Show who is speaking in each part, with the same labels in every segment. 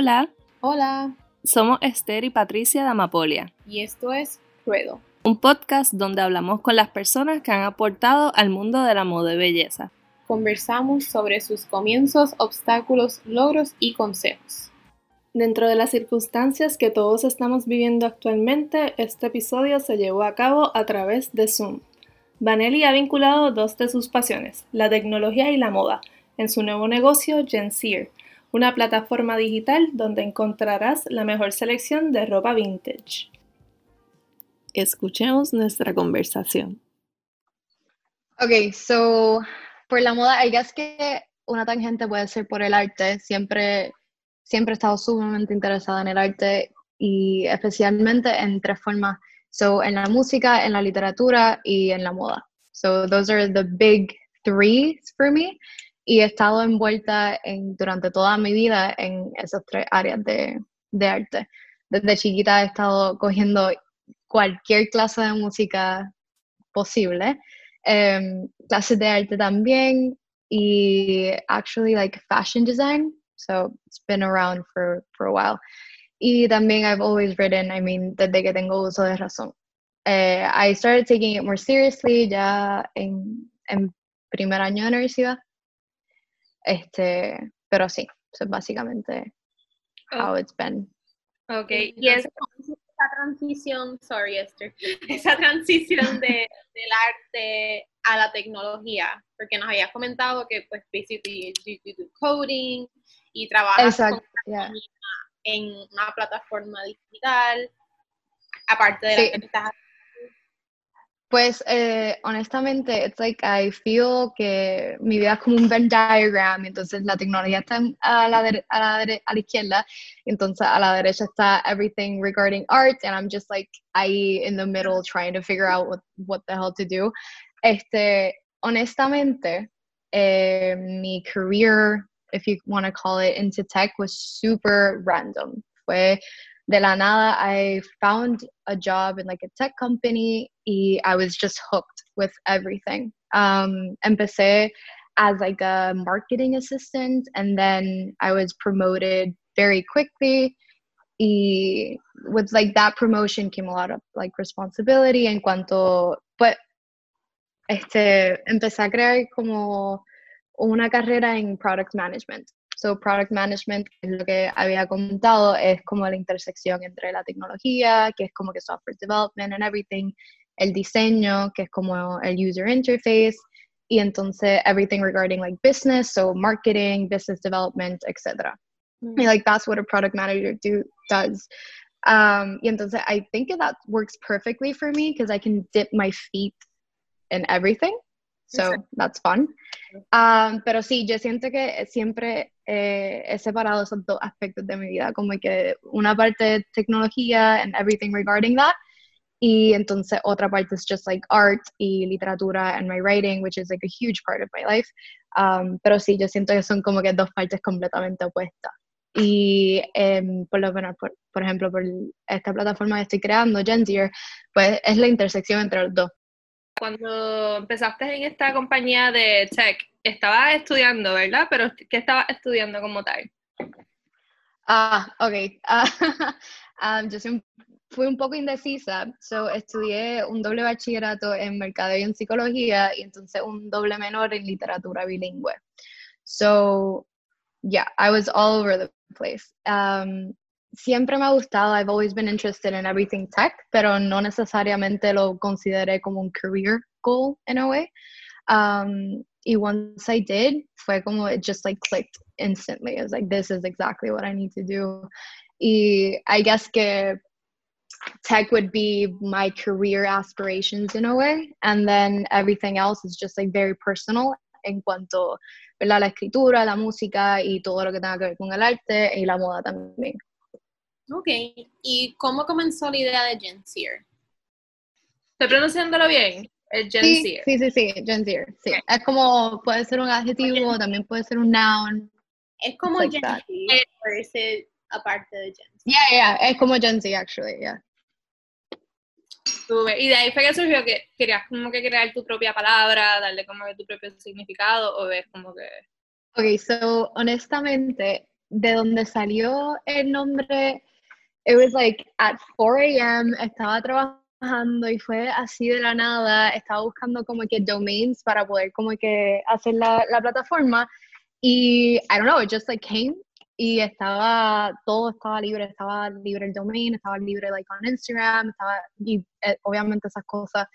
Speaker 1: Hola,
Speaker 2: Hola,
Speaker 1: somos Esther y Patricia de Amapolia,
Speaker 2: y esto es Ruedo.
Speaker 1: un podcast donde hablamos con las personas que han aportado al mundo de la moda y belleza.
Speaker 2: Conversamos sobre sus comienzos, obstáculos, logros y consejos.
Speaker 3: Dentro de las circunstancias que todos estamos viviendo actualmente, este episodio se llevó a cabo a través de Zoom. Vanelli ha vinculado dos de sus pasiones, la tecnología y la moda, en su nuevo negocio Genseer, una plataforma digital donde encontrarás la mejor selección de ropa vintage.
Speaker 1: Escuchemos nuestra conversación.
Speaker 4: Ok, so, por la moda, I guess que una tangente puede ser por el arte. Siempre, siempre he estado sumamente interesada en el arte y especialmente en tres formas. So, en la música, en la literatura y en la moda. So, those are the big three for me. Y he estado envuelta en, durante toda mi vida en esas tres áreas de, de arte. Desde chiquita he estado cogiendo cualquier clase de música posible, em, clases de arte también y actually like fashion design, so it's been around for, for a while. Y también I've always written, I mean, desde que tengo uso de razón. Eh, I started taking it more seriously ya en, en primer año de universidad. Este, pero sí, eso es básicamente how it's been.
Speaker 2: Ok, y esa, esa transición, sorry Esther, esa transición de, del arte a la tecnología, porque nos habías comentado que pues basically you, do coding y trabajas con
Speaker 4: Exacto, yeah.
Speaker 2: en una plataforma digital, aparte de
Speaker 4: Sí.
Speaker 2: la que estás
Speaker 4: Pues eh, honestamente, it's like I feel que mi vida es como un Venn diagram, entonces la tecnología está a la, a izquierda, entonces a la derecha está everything regarding art, and I'm just like ahí in the middle trying to figure out what, what the hell to do. Este, honestamente, eh, mi career, if you want to call it, into tech was super random. Fue de la nada, I found a job in like a tech company y I was just hooked with everything. Um, empecé as like a marketing assistant and then I was promoted very quickly. Y with like that promotion came a lot of like responsibility en cuanto, but este, empecé a crear como una carrera en product management. So product management, que es lo que había comentado, es como la intersección entre la tecnología, que es como que software development and everything, el diseño, que es como el user interface, y entonces everything regarding like business, so marketing, business development, etc. Y like that's what a product manager do does. Um, y entonces I think that works perfectly for me because I can dip my feet in everything. So
Speaker 2: Exacto.
Speaker 4: that's fun. Um, pero sí, yo siento que siempre eh, he separado esos dos aspectos de mi vida, como que una parte de tecnología and everything regarding that, y entonces otra parte es just like art y literatura and my writing, which is like a huge part of my life. Um, pero sí, yo siento que son como que dos partes completamente opuestas. Y em, por lo menos, por, por ejemplo, por esta plataforma que estoy creando, Genzier, pues es la intersección entre los dos.
Speaker 1: Cuando empezaste en esta compañía de tech, estabas estudiando, ¿verdad? Pero ¿qué estabas estudiando como tal?
Speaker 4: Ah, ok. Ah, um, yo un- fui un poco indecisa, so estudié un doble bachillerato en mercadeo y en psicología y entonces un doble menor en literatura bilingüe. So, yeah, I was all over the place. Um, siempre me ha gustado, I've always been interested in everything tech, pero no necesariamente lo consideré como un career goal in a way. Um, y once I did, fue como it just like clicked instantly. I was like, this is exactly what I need to do. Y I guess que tech would be my career aspirations in a way, and then everything else is just like very personal en cuanto ¿verdad? la escritura, la música y todo lo que tenga que ver con el arte y la moda también.
Speaker 2: Ok, ¿y cómo comenzó la idea de Genseer?
Speaker 1: ¿Estoy pronunciándolo bien? El Gen
Speaker 4: Sí, sí, sí, sí, Gen Z, sí. Es como, puede ser un adjetivo, también puede ser un noun.
Speaker 2: ¿Es como
Speaker 4: like
Speaker 2: Gen
Speaker 4: that.
Speaker 2: El- aparte de Gen Z?
Speaker 4: Yeah, yeah, es como Gen Z, actually, yeah.
Speaker 1: Y de ahí fue que surgió que querías como que crear tu propia palabra, darle como que tu propio significado, o ves como que...
Speaker 4: Ok, so, honestamente, de donde salió el nombre, it was like at 4 a.m., estaba trabajando y fue así de la nada, estaba buscando como que domains para poder como que hacer la, la plataforma y I don't know, it just like came y estaba, todo estaba libre, estaba libre el domain, estaba libre like on Instagram, estaba, y eh, obviamente esas cosas,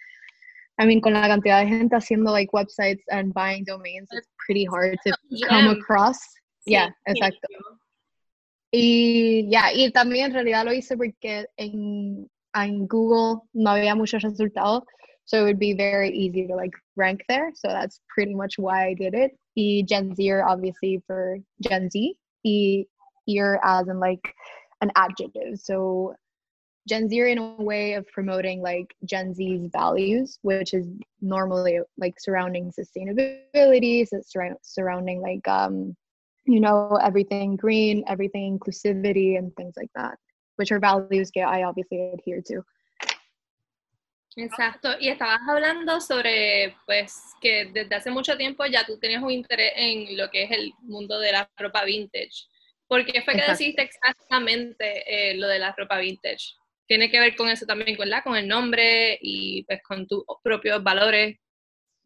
Speaker 4: I mean, con la cantidad de gente haciendo like websites and buying domains, it's pretty hard to come across. yeah, exacto. Y ya, y también en realidad lo hice porque en, en Google no había muchos resultados, so it would be very easy to like rank there. So that's pretty much why I did it. Y Gen Z, obviously for Gen Z, y ear as in like an adjective. So Gen Z in a way of promoting like Gen Z's values, which is normally like surrounding sustainability, so surrounding like um, you know, everything green, everything inclusivity and things like that, which are values that I obviously adhere to.
Speaker 1: Exacto, y estabas hablando sobre, pues, que desde hace mucho tiempo ya tú tenías un interés en lo que es el mundo de la ropa vintage. ¿Por qué fue que decidiste exactamente eh, lo de la ropa vintage? Tiene que ver con eso también, ¿verdad? Con el nombre y pues con tus propios valores.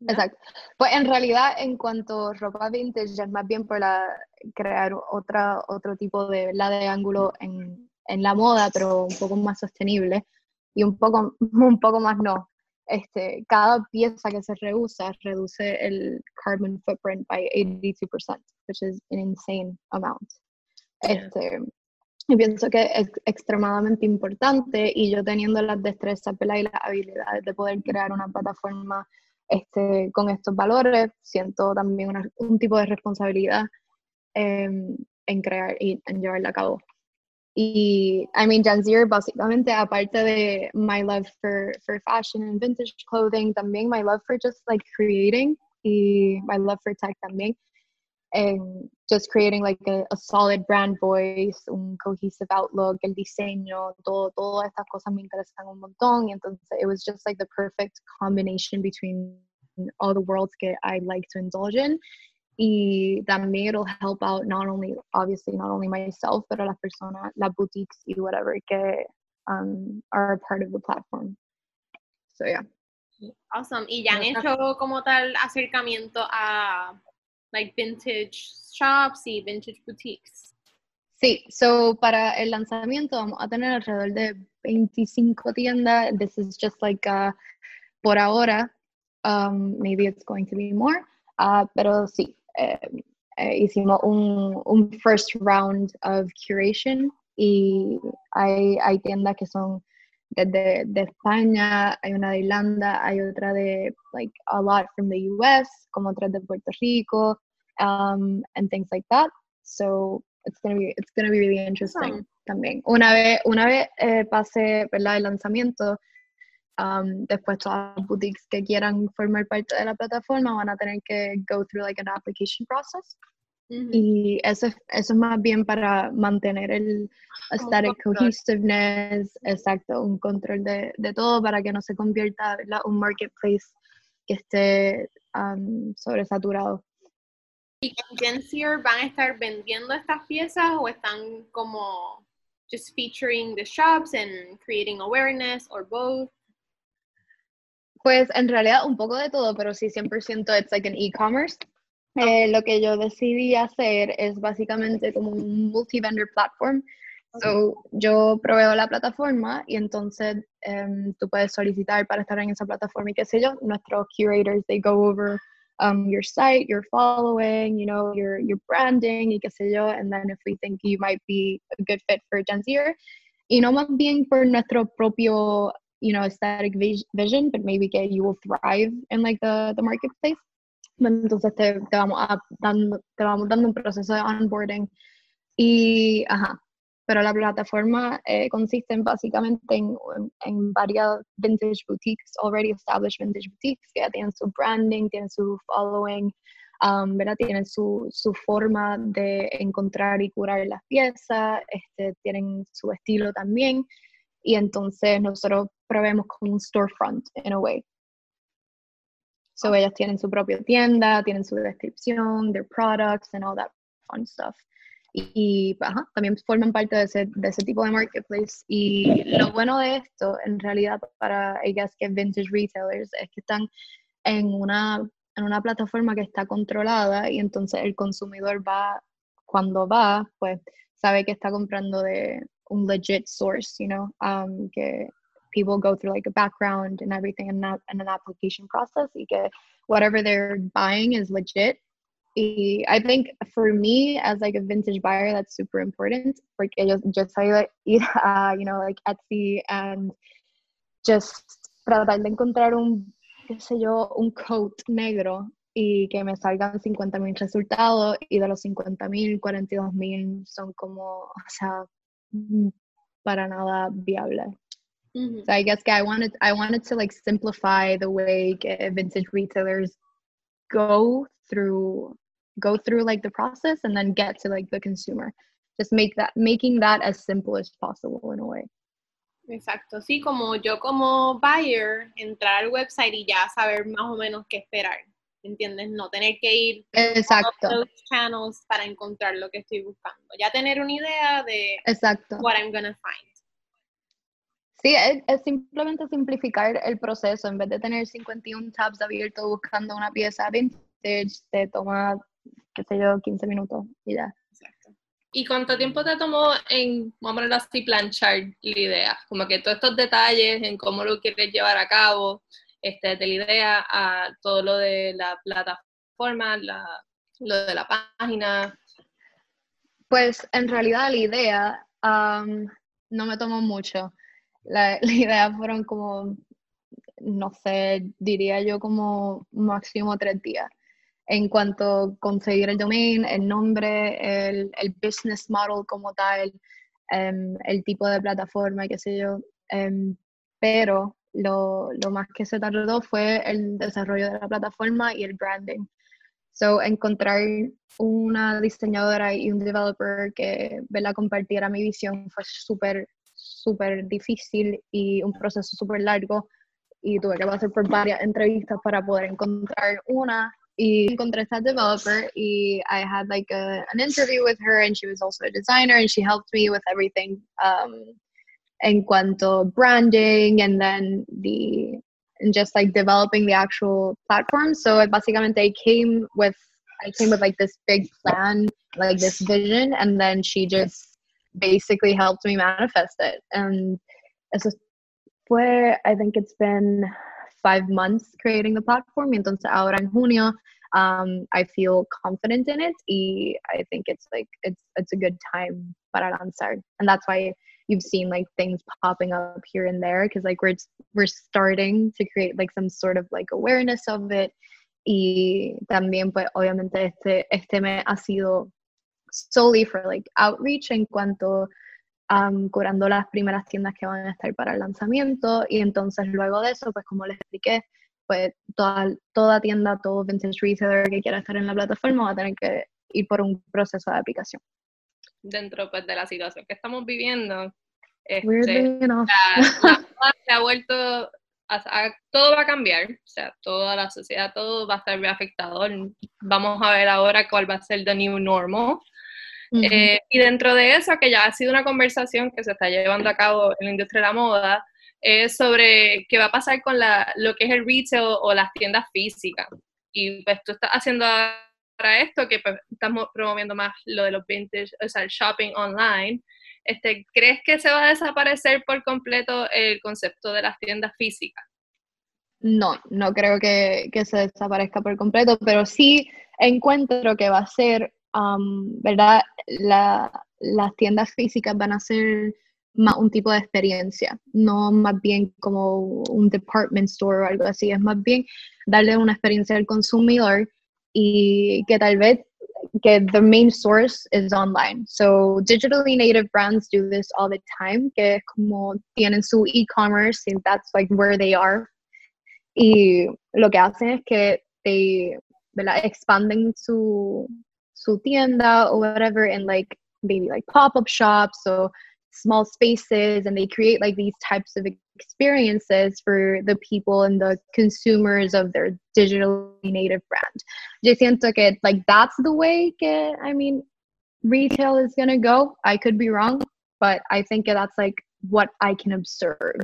Speaker 4: Exacto. Pues en realidad, en cuanto a ropa vintage, es más bien para crear otra, otro tipo de, la de ángulo en, en la moda, pero un poco más sostenible y un poco, un poco más no. Este, cada pieza que se reusa reduce el carbon footprint by 82%, which is an insane amount. Este, y pienso que es extremadamente importante y yo teniendo las destrezas y las habilidades de poder crear una plataforma este, con estos valores, siento también un tipo de responsabilidad em, en crear y en llevarla a cabo. Y, I mean, Janzier, básicamente, aparte de my love for, for fashion and vintage clothing, también my love for just like creating y my love for tech también. And just creating like a, a solid brand voice, un cohesive outlook, el diseño, todo, todas estas cosas me interesan un montón. Y entonces, it was just like the perfect combination between all the worlds that I like to indulge in y también it'll help out not only obviously not only myself pero las personas las boutiques y whatever que um, are part of the platform so yeah
Speaker 2: awesome y ya han hecho como tal acercamiento a like vintage shops y vintage boutiques
Speaker 4: Sí, so para el lanzamiento vamos a tener alrededor de 25 tiendas. This is just like uh, por ahora. Um, maybe it's going to be more. Uh, pero sí, hicimos un, un, first round of curation y hay, hay tiendas que son desde de España, hay una de Irlanda, hay otra de like a lot from the US, como otras de Puerto Rico, um, and things like that. So it's gonna be it's gonna be really interesting también. Una vez una vez eh, pase ¿verdad? el lanzamiento, Um, después todas las boutiques que quieran formar parte de la plataforma van a tener que go through like an application process. Y eso, eso es más bien para mantener el aesthetic cohesiveness, exacto, un control de, de, todo para que no se convierta en un marketplace que esté um, sobresaturado.
Speaker 2: ¿Y en Gensier van a estar vendiendo estas piezas o están como just featuring the shops and creating awareness or both?
Speaker 4: Pues en realidad un poco de todo, pero sí 100% it's like an e-commerce. Eh, lo que yo decidí hacer es básicamente como un multi-vendor platform. So, yo proveo la plataforma y entonces um, tú puedes solicitar para estar en esa plataforma y qué sé yo. Nuestros curators, they go over um, your site, your following, you know, your, your branding y qué sé yo. And then if we think you might be a good fit for Genzier, y no más bien por nuestro propio you know aesthetic vision but maybe que you will thrive in like the, the marketplace entonces te, te, vamos a, dando, te vamos dando un proceso de onboarding y ajá pero la plataforma eh, consiste en básicamente en, en, varias vintage boutiques, already established vintage boutiques, que ya tienen su branding, tienen su following, um, ¿verdad? tienen su, su, forma de encontrar y curar las piezas, este, tienen su estilo también, y entonces nosotros proveemos como un storefront, in a way. So ellas tienen su propia tienda, tienen su descripción, their products and all that fun stuff. y ajá, también forman parte de ese, de ese tipo de marketplace. Y lo bueno de esto, en realidad, para ellas que vintage retailers, es que están en una, en una plataforma que está controlada y entonces el consumidor va, cuando va, pues sabe que está comprando de un legit source, you know, um, que people go through like a background and everything and, and an application process y que whatever they're buying is legit I think for me as like a vintage buyer, that's super important porque yo, yo soy ir a, you know, like Etsy and just tratar de encontrar un, qué sé yo, un coat negro y que me salgan 50 mil resultados y de los 50 mil, 42 mil son como, o sea, mm, para nada viable. Mm-hmm. So I guess I wanted I wanted to like simplify the way vintage retailers go through go through like the process and then get to like the consumer just make that making that as simple as possible in a way
Speaker 2: Exacto, sí, como yo como buyer, entrar al website y ya saber más o menos qué esperar, ¿entiendes? No tener que ir
Speaker 4: Exacto.
Speaker 2: a los channels para encontrar lo que estoy buscando. Ya tener una idea de
Speaker 4: Exacto.
Speaker 2: what I'm gonna find.
Speaker 4: Sí, es, es, simplemente simplificar el proceso. En vez de tener 51 tabs abiertos buscando una pieza vintage, te toma qué sé yo, 15 minutos y ya.
Speaker 1: Exacto. ¿Y cuánto tiempo te tomó en, vamos a ponerlo así, planchar la idea? Como que todos estos detalles en cómo lo quieres llevar a cabo, este, de la idea a todo lo de la plataforma, la, lo de la página.
Speaker 4: Pues en realidad la idea no me tomó mucho. La, la idea fueron como, no sé, diría yo como máximo tres días en cuanto a conseguir el domain, el nombre, el, business model como tal, um, el tipo de plataforma, qué sé yo. Um, pero lo, más que se tardó fue el desarrollo de la plataforma y el branding. So, encontrar una diseñadora y un developer que la compartiera mi visión fue súper, súper difícil y un proceso súper largo. Y tuve que pasar por varias entrevistas para poder encontrar una y encontré esta developer y I had like a, an interview with her and she was also a designer and she helped me with everything um, en cuanto branding and then the and just like developing the actual platform. So basically I came with I came with like this big plan, like this vision, and then she just basically helped me manifest it. And eso fue, I think it's been five months creating the platform. Entonces ahora en junio, um, I feel confident in it. Y I think it's like it's it's a good time para lanzar, and that's why you've seen like things popping up here and there because like we're we're starting to create like some sort of like awareness of it. Y también pues obviamente este este mes ha sido solely for like outreach en cuanto um, curando las primeras tiendas que van a estar para el lanzamiento y entonces luego de eso, pues como les expliqué, pues toda, toda tienda, todo vintage retailer que quiera estar en la plataforma va a tener que ir por un proceso de aplicación.
Speaker 1: Dentro pues, de la situación que estamos viviendo,
Speaker 4: este,
Speaker 1: la, se ha vuelto, todo va a cambiar, o sea, toda la sociedad, todo va a estar afectado. Vamos a ver ahora cuál va a ser the new normal. Eh, y dentro de eso, que ya ha sido una conversación que se está llevando a cabo en la industria de la moda, es sobre qué va a pasar con la, lo que es el retail o las tiendas físicas. Y pues tú estás haciendo para esto, que pues, estamos promoviendo más lo de los vintage, o sea, el shopping online. Este, ¿Crees que se va a desaparecer por completo el concepto de las tiendas físicas?
Speaker 4: No, no creo que, que se desaparezca por completo, pero sí encuentro que va a ser ¿verdad? La, las tiendas físicas van a ser más un tipo de experiencia, no más bien como un department store o algo así, es más bien darle una experiencia al consumidor y que tal vez que the main source is online. So digitally native brands do this all the time, que es como tienen su e-commerce and that's like where they are. Y lo que hacen es que they, ¿verdad? expanden su, su tienda or whatever and like maybe like pop-up shops or small spaces and they create like these types of experiences for the people and the consumers of their digitally native brand. Yo siento que like that's the way que I mean retail is going to go. I could be wrong, but I think that's like what I can observe.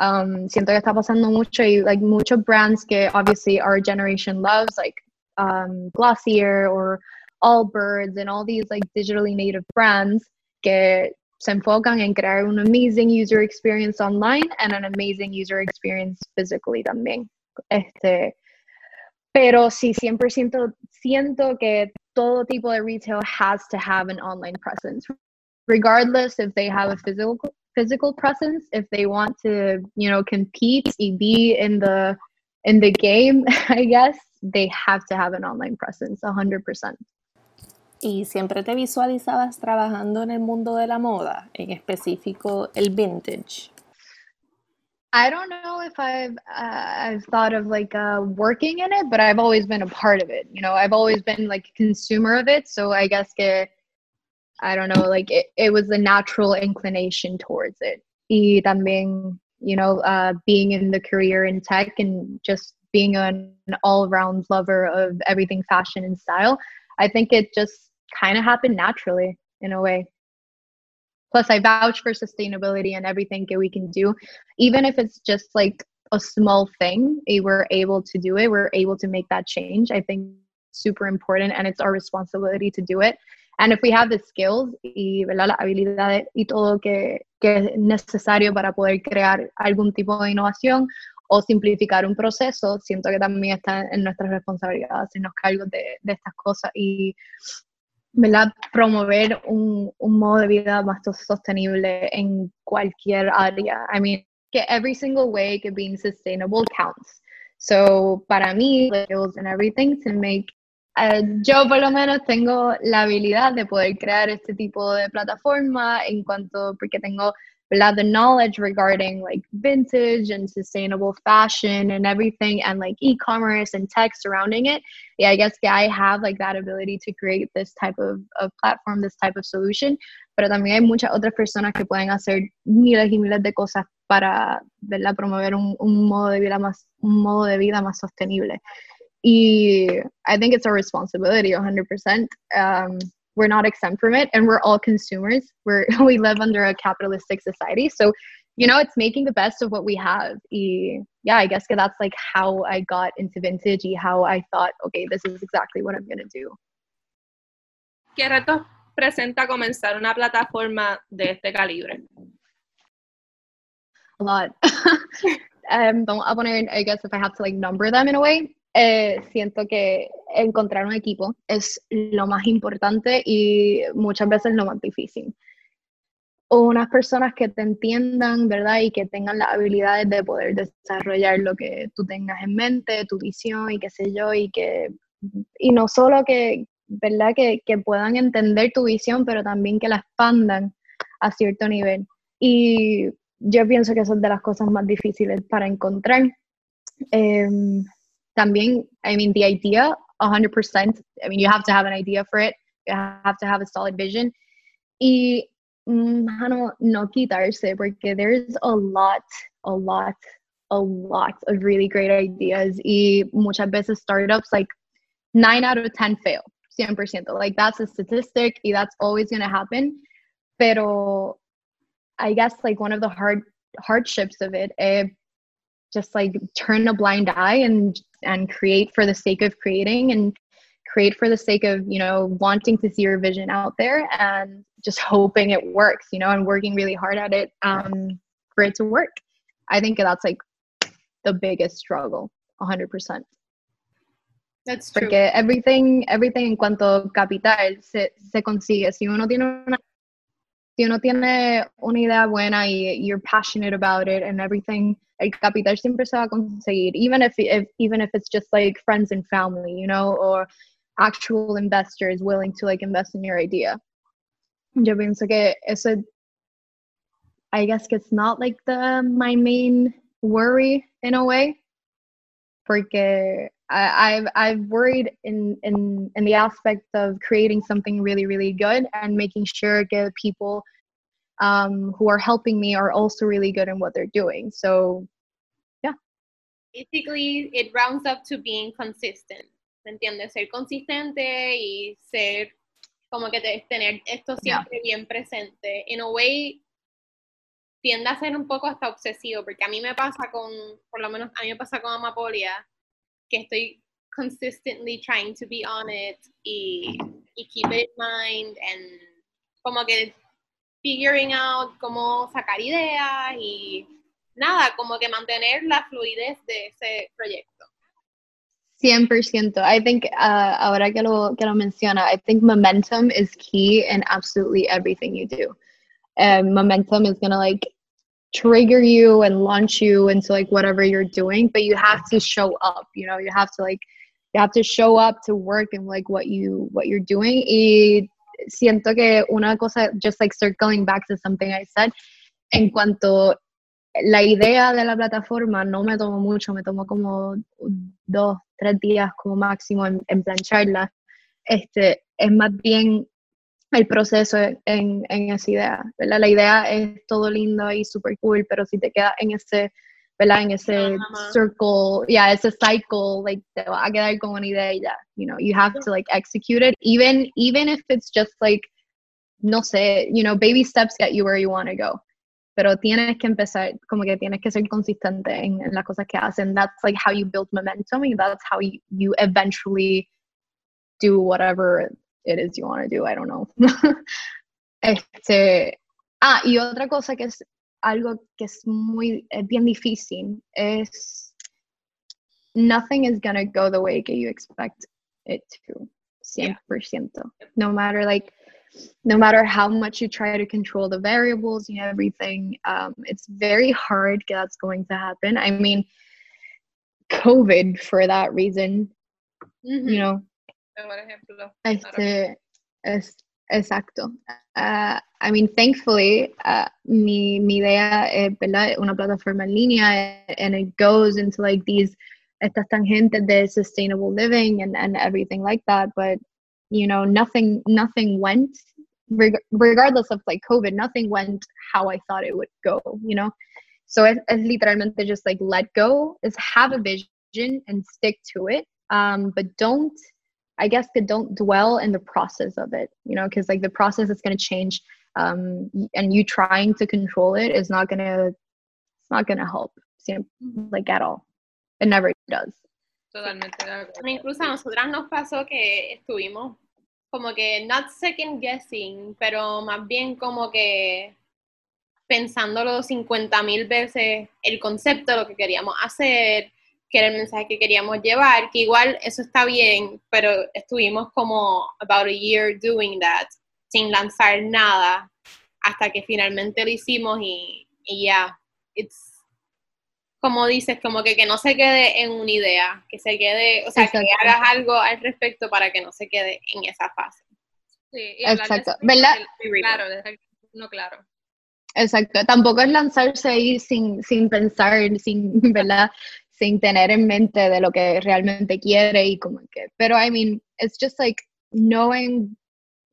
Speaker 4: Um, siento que está pasando mucho y like muchos brands que obviously our generation loves, like um, Glossier or Allbirds and all these like digitally native brands que se enfocan en crear un amazing user experience online and an amazing user experience physically también. Este, pero sí, 100% siento que todo tipo de retail has to have an online presence, regardless if they have a physical physical presence, if they want to, you know, compete y be in the in the game, I guess they have to have an online presence, 100%.
Speaker 3: ¿Y siempre te visualizabas trabajando en el mundo de la moda, en específico el vintage?
Speaker 4: I don't know if I've uh, I've thought of like uh, working in it, but I've always been a part of it. You know, I've always been like a consumer of it, so I guess que I don't know, like it, it was a natural inclination towards it. Y también, you know, uh, being in the career in tech and just being an all-around lover of everything fashion and style, I think it just kind of happened naturally in a way. Plus, I vouch for sustainability and everything that we can do, even if it's just like a small thing. Eh, we're able to do it. We're able to make that change. I think super important, and it's our responsibility to do it. And if we have the skills y ¿verdad? las habilidades y todo que, que es necesario para poder crear algún tipo de innovación o simplificar un proceso, siento que también está en nuestra responsabilidad hacernos cargo de, de estas cosas y ¿verdad? promover un, un, modo de vida más sostenible en cualquier área. I mean, que every single way que being sustainable counts. So, para mí, skills and everything to make uh, yo por lo menos tengo la habilidad de poder crear este tipo de plataforma en cuanto porque tengo la the knowledge regarding like vintage and sustainable fashion and everything and like e-commerce and tech surrounding it yeah i guess yeah, i have like that ability to create this type of, of platform this type of solution. Pero también hay muchas otras personas que pueden hacer miles y miles de cosas para ¿verdad? promover un, un modo de vida más un modo de vida más sostenible. Y i think it's a responsibility 100% um, we're not exempt from it and we're all consumers. We're we live under a capitalistic society. So you know it's making the best of what we have. Y, yeah i guess that's like how i got into vintage how i thought okay this is exactly what i'm going to do
Speaker 1: ¿Qué retos presenta comenzar una plataforma de este calibre?
Speaker 4: A lot. um, a poner, I guess if I have to like number them in a way, eh, siento que encontrar un equipo es lo más importante y muchas veces lo más difícil. Unas personas que te entiendan, ¿verdad? Y que tengan las habilidades de poder desarrollar lo que tú tengas en mente, tu visión y qué sé yo, y que, y no solo que, ¿verdad? Que, que puedan entender tu visión, pero también que la expandan a cierto nivel. Y yo pienso que eso es de las cosas más difíciles para encontrar. Eh, también, I mean, the idea, 100%, I mean, you have to have an idea for it, you have to have a solid vision. Y, mano, no quitarse, porque there's a lot, a lot, a lot of really great ideas. Y muchas veces startups, like, 9 out of 10 fail, 100%. Like, that's a statistic, y that's always going to happen. Pero I guess, like, one of the hard hardships of it, eh, just like turn a blind eye and and create for the sake of creating and create for the sake of you know wanting to see your vision out there and just hoping it works you know and working really hard at it um, for it to work. I think that's like the biggest struggle 100%
Speaker 1: that's true.
Speaker 4: porque everything everything en cuanto capital se, se consigue. Si uno tiene una si uno tiene una idea buena y you're passionate about it and everything el capital siempre se va a conseguir, even if, if even if it's just like friends and family, you know, or actual investors willing to like invest in your idea. Yo pienso que eso, I guess it's not like the my main worry in a way, porque I, I've I've worried in in in the aspect of creating something really really good and making sure that people um, who are helping me are also really good in what they're doing. So, yeah.
Speaker 2: Basically, it rounds up to being consistent. ¿Me entiendes? Ser consistente y ser como que tener esto siempre bien presente. In a way, tiende a ser un poco hasta obsesivo, porque a mí me pasa con, por lo menos a mí me pasa con Amapolia, que estoy consistently trying to be on it y, y keep it in mind and como que figuring out cómo sacar ideas y nada, como que mantener la fluidez de ese proyecto.
Speaker 4: 100%. I think uh, ahora que lo, que lo menciona, I think momentum is key in absolutely everything you do. Um, momentum is going to like trigger you and launch you into like whatever you're doing, but you have to show up, you know, you have to like, you have to show up to work and like what you, what you're doing. Y siento que una cosa, just like circling back to something I said, en cuanto la idea de la plataforma no me tomó mucho, me tomó como dos, tres días como máximo en, plancharla. Este, es más bien el proceso en, en esa idea, ¿verdad? La idea es todo lindo y super cool, pero si te quedas en ese, ¿verdad? En ese circle, yeah, ese cycle, like, te va a quedar con una idea y ya, you know, you have to, like, execute it, even, even if it's just, like, no sé, you know, baby steps get you where you want to go pero tienes que empezar, como que tienes que ser consistente en, en las cosas que hacen. That's like how you build momentum and that's how you, you eventually do whatever it is you want to do. I don't know. este, ah, y otra cosa que es algo que es muy, es bien difícil es nothing is gonna go the way that you expect it to. 100%. Yeah. No matter like no matter how much you try to control the variables and everything, um, it's very hard that's going to happen. I mean, COVID for that reason, mm-hmm. you know. Este, es, exacto. Uh, I mean, thankfully, uh, mi, mi idea es ¿verdad? una plataforma en línea and it goes into like these estas tangentes de sustainable living and, and everything like that. But you know nothing nothing went reg- regardless of like covid nothing went how i thought it would go you know so it's, it's literalmente just like let go is have a vision and stick to it um but don't i guess that don't dwell in the process of it you know because like the process is going to change um and you trying to control it is not going to it's not going to help like at all. It never does.
Speaker 2: Totalmente Incluso a nosotras nos pasó que estuvimos como que not second guessing, pero más bien como que pensándolo 50 mil veces el concepto de lo que queríamos hacer, que era el mensaje que queríamos llevar, que igual eso está bien, pero estuvimos como about a year doing that, sin lanzar nada, hasta que finalmente lo hicimos y, y ya, it's como dices, como que, que no se quede en una idea, que se quede, o sea, que hagas algo al respecto para que no se quede en esa fase.
Speaker 1: Sí, y Exacto, ¿verdad? claro, no claro.
Speaker 4: Exacto, tampoco es lanzarse ahí sin, sin pensar, sin, ¿verdad? Sin tener en mente de lo que realmente quiere y como que, pero I mean, it's just like knowing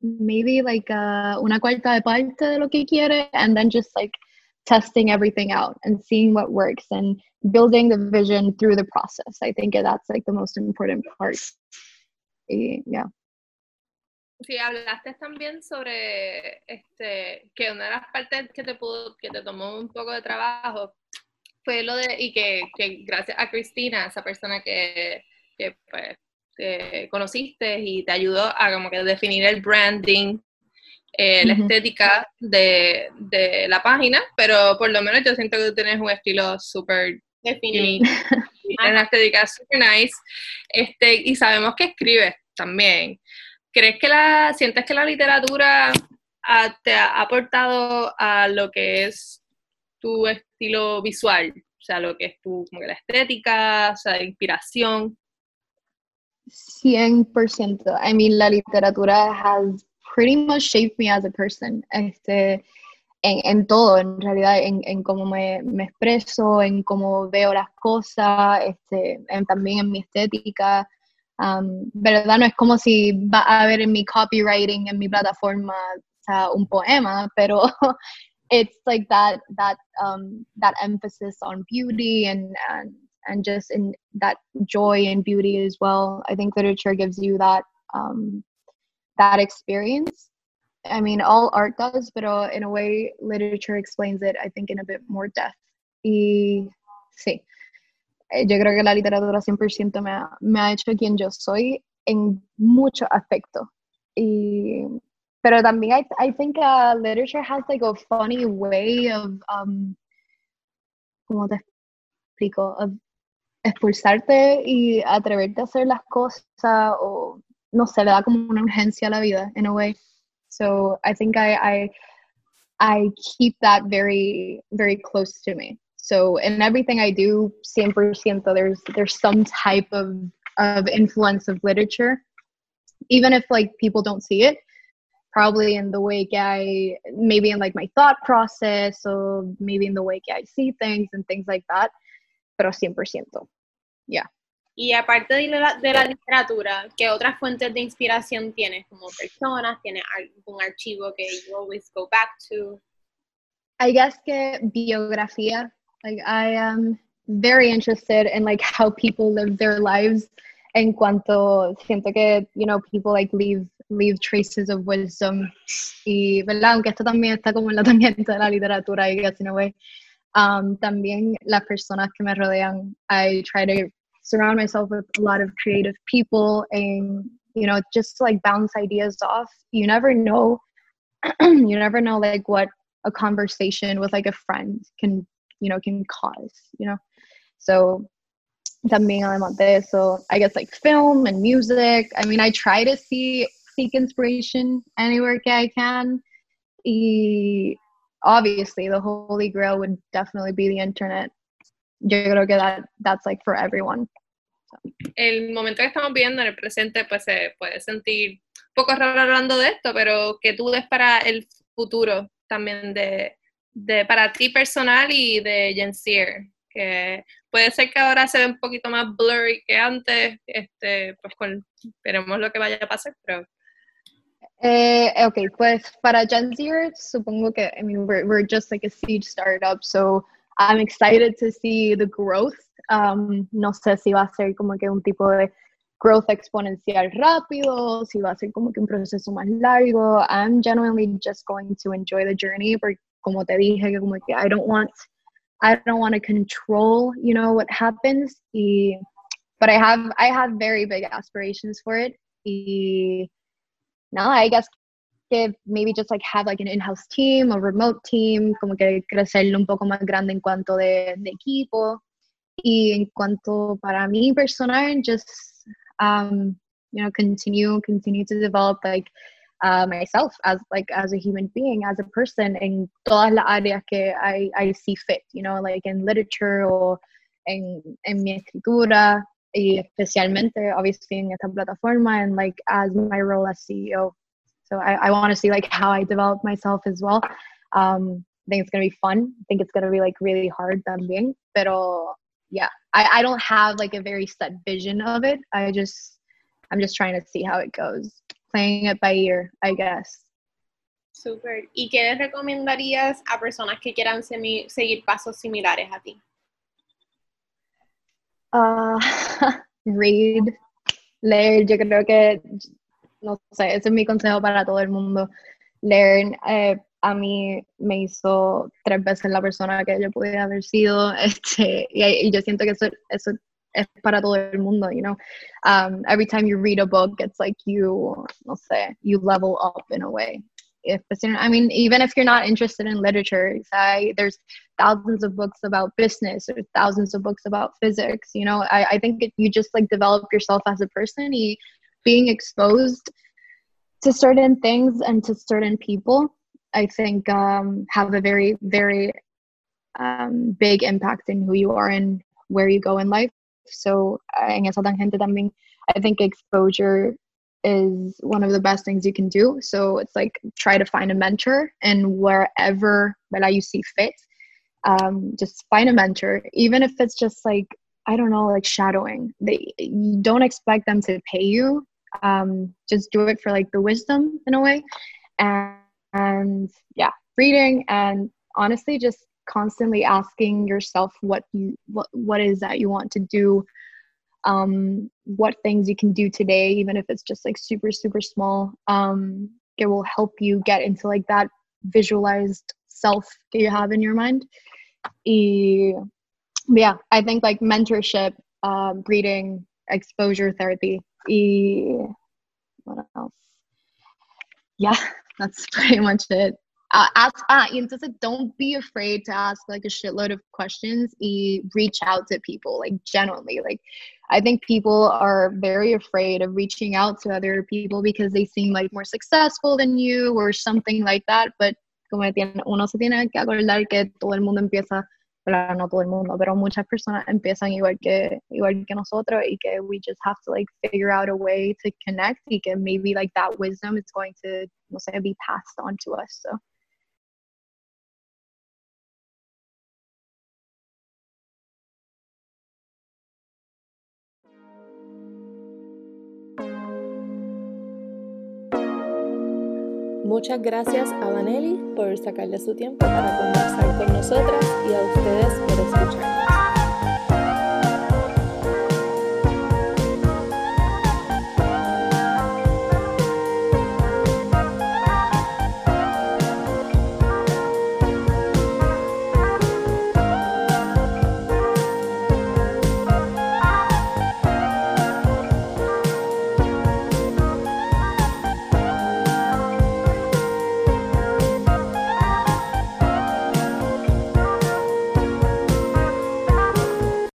Speaker 4: maybe like uh, una cuarta de parte de lo que quiere and then just like testing everything out and seeing what works and building the vision through the process. I think that's like the most important part. Yeah.
Speaker 1: Sí, hablaste también sobre este que una de las partes que te pudo, que te tomó un poco de trabajo fue lo de, y que, que gracias a Cristina, esa persona que, que pues, conociste y te ayudó a como que definir el branding eh, la estética de, de, la página, pero por lo menos yo siento que tú tienes un estilo súper definido, una estética súper nice, este, y sabemos que escribes también. ¿Crees que la, sientes que la literatura te ha aportado a lo que es tu estilo visual? O sea, lo que es tu, como que la estética, o sea, inspiración.
Speaker 4: 100%. I mean, la literatura has pretty much shaped me as a person. Este, en, en todo, en realidad, en, en cómo me, me, expreso, en cómo veo las cosas, este, en, también en mi estética. Um, ¿Verdad? No es como si va a haber en mi copywriting, en mi plataforma, o sea, un poema, pero it's like that that um, that emphasis on beauty and, and and just in that joy and beauty as well. I think literature gives you that um, that experience. I mean, all art does, but uh, in a way, literature explains it, I think, in a bit more depth. Y sí, eh, yo creo que la literatura 100% me ha, me ha hecho quien yo soy en muchos aspectos. Y, pero también I, I think uh, literature has like a funny way of, um, ¿cómo te explico? Of expulsarte y atreverte a hacer las cosas o no sé, le da como una urgencia a la vida in a way. So I think I I, I keep that very very close to me. So in everything I do, 100% there's there's some type of of influence of literature, even if like people don't see it. Probably in the way I maybe in like my thought process or maybe in the way I see things and things like that. Pero 100%. Yeah.
Speaker 2: Y aparte de la, de la, literatura, ¿qué otras fuentes de inspiración tienes? Como personas, tienes algún archivo que you always go back to?
Speaker 4: I guess que biografía. Like I am very interested in like how people live their lives en cuanto siento que, you know, people like leave leave traces of wisdom y, ¿verdad? Aunque esto también está como en la tangente de la literatura, I guess, in a way. Um, también las personas que me rodean, I try to surround myself with a lot of creative people and you know just like bounce ideas off you never know you never know like what a conversation with like a friend can you know can cause you know so también además de eso i guess like film and music i mean i try to see seek inspiration anywhere i can y obviously the holy grail would definitely be the internet yo creo que that, that's like for everyone.
Speaker 1: El momento que estamos viendo en el presente, pues se puede sentir un poco raro hablando de esto, pero que tú des para el futuro también de, de para ti personal y de Jensier, que puede ser que ahora se ve un poquito más blurry que antes, este, pues con, veremos lo que vaya a pasar, pero...
Speaker 4: Eh, ok, pues para Jensier supongo que, I mean, we're, we're just like a seed startup, so I'm excited to see the growth. Um, no sé si va a ser como que un tipo de growth exponencial rápido, si va a ser como que un proceso más largo. I'm genuinely just going to enjoy the journey, porque como te dije, como que I don't want, I don't want to control, you know, what happens. Y, but I have, I have very big aspirations for it. Y I guess que maybe just like have like an in-house team or remote team, como que crecerlo un poco más grande en cuanto de, de equipo. Y en cuanto para mí personal, just um, you know, continue, continue to develop like uh, myself as like as a human being, as a person in todas las áreas que I, I see fit, you know, like in literature or en, en mi escritura especialmente obviously en esta plataforma and like as my role as CEO so I, I want to see like how I develop myself as well. Um, I think it's gonna be fun. I think it's gonna be like really hard también. Pero yeah, I, I don't have like a very set vision of it. I just I'm just trying to see how it goes. Playing it by ear, I guess.
Speaker 2: Super. ¿Y qué recomendarías a personas que quieran seguir pasos similares a ti?
Speaker 4: Uh, read, leer. Yo creo que no sé, ese es mi consejo para todo el mundo. Learn, eh, a mí me hizo tres veces la persona que yo pudiera haber sido, este, y, yo siento que eso, eso es para todo el mundo, you know. Um, every time you read a book, it's like you, no sé, you level up in a way. If I mean, even if you're not interested in literature, I, there's thousands of books about business, or thousands of books about physics. You know, I, I think you just like develop yourself as a person. Being exposed to certain things and to certain people, I think um, have a very, very um, big impact in who you are and where you go in life. So, en esa tangente también, I think exposure is one of the best things you can do. So it's like try to find a mentor and wherever that you see fit, um, just find a mentor, even if it's just like I don't know, like shadowing. They you don't expect them to pay you um, just do it for like the wisdom in a way and, and yeah reading and honestly just constantly asking yourself what you what what is that you want to do um, what things you can do today, even if it's just like super, super small. Um, it will help you get into like that visualized self that you have in your mind. Y, yeah, I think like mentorship, um, reading, exposure therapy. Y, what else? Yeah, that's pretty much it. Uh, ask, ah, entonces don't be afraid to ask like a shitload of questions y reach out to people like genuinely like i think people are very afraid of reaching out to other people because they seem like more successful than you or something like that but como uno se tiene que acordar que todo el mundo empieza pero no todo el mundo, pero muchas personas empiezan igual que, igual que nosotros y que we just have to like figure out a way to connect y que maybe like that wisdom is going to, no sé, be passed on to us. So.
Speaker 3: Muchas gracias a Vanelli por sacarle su tiempo para conversar con nosotras y a ustedes por escucharnos.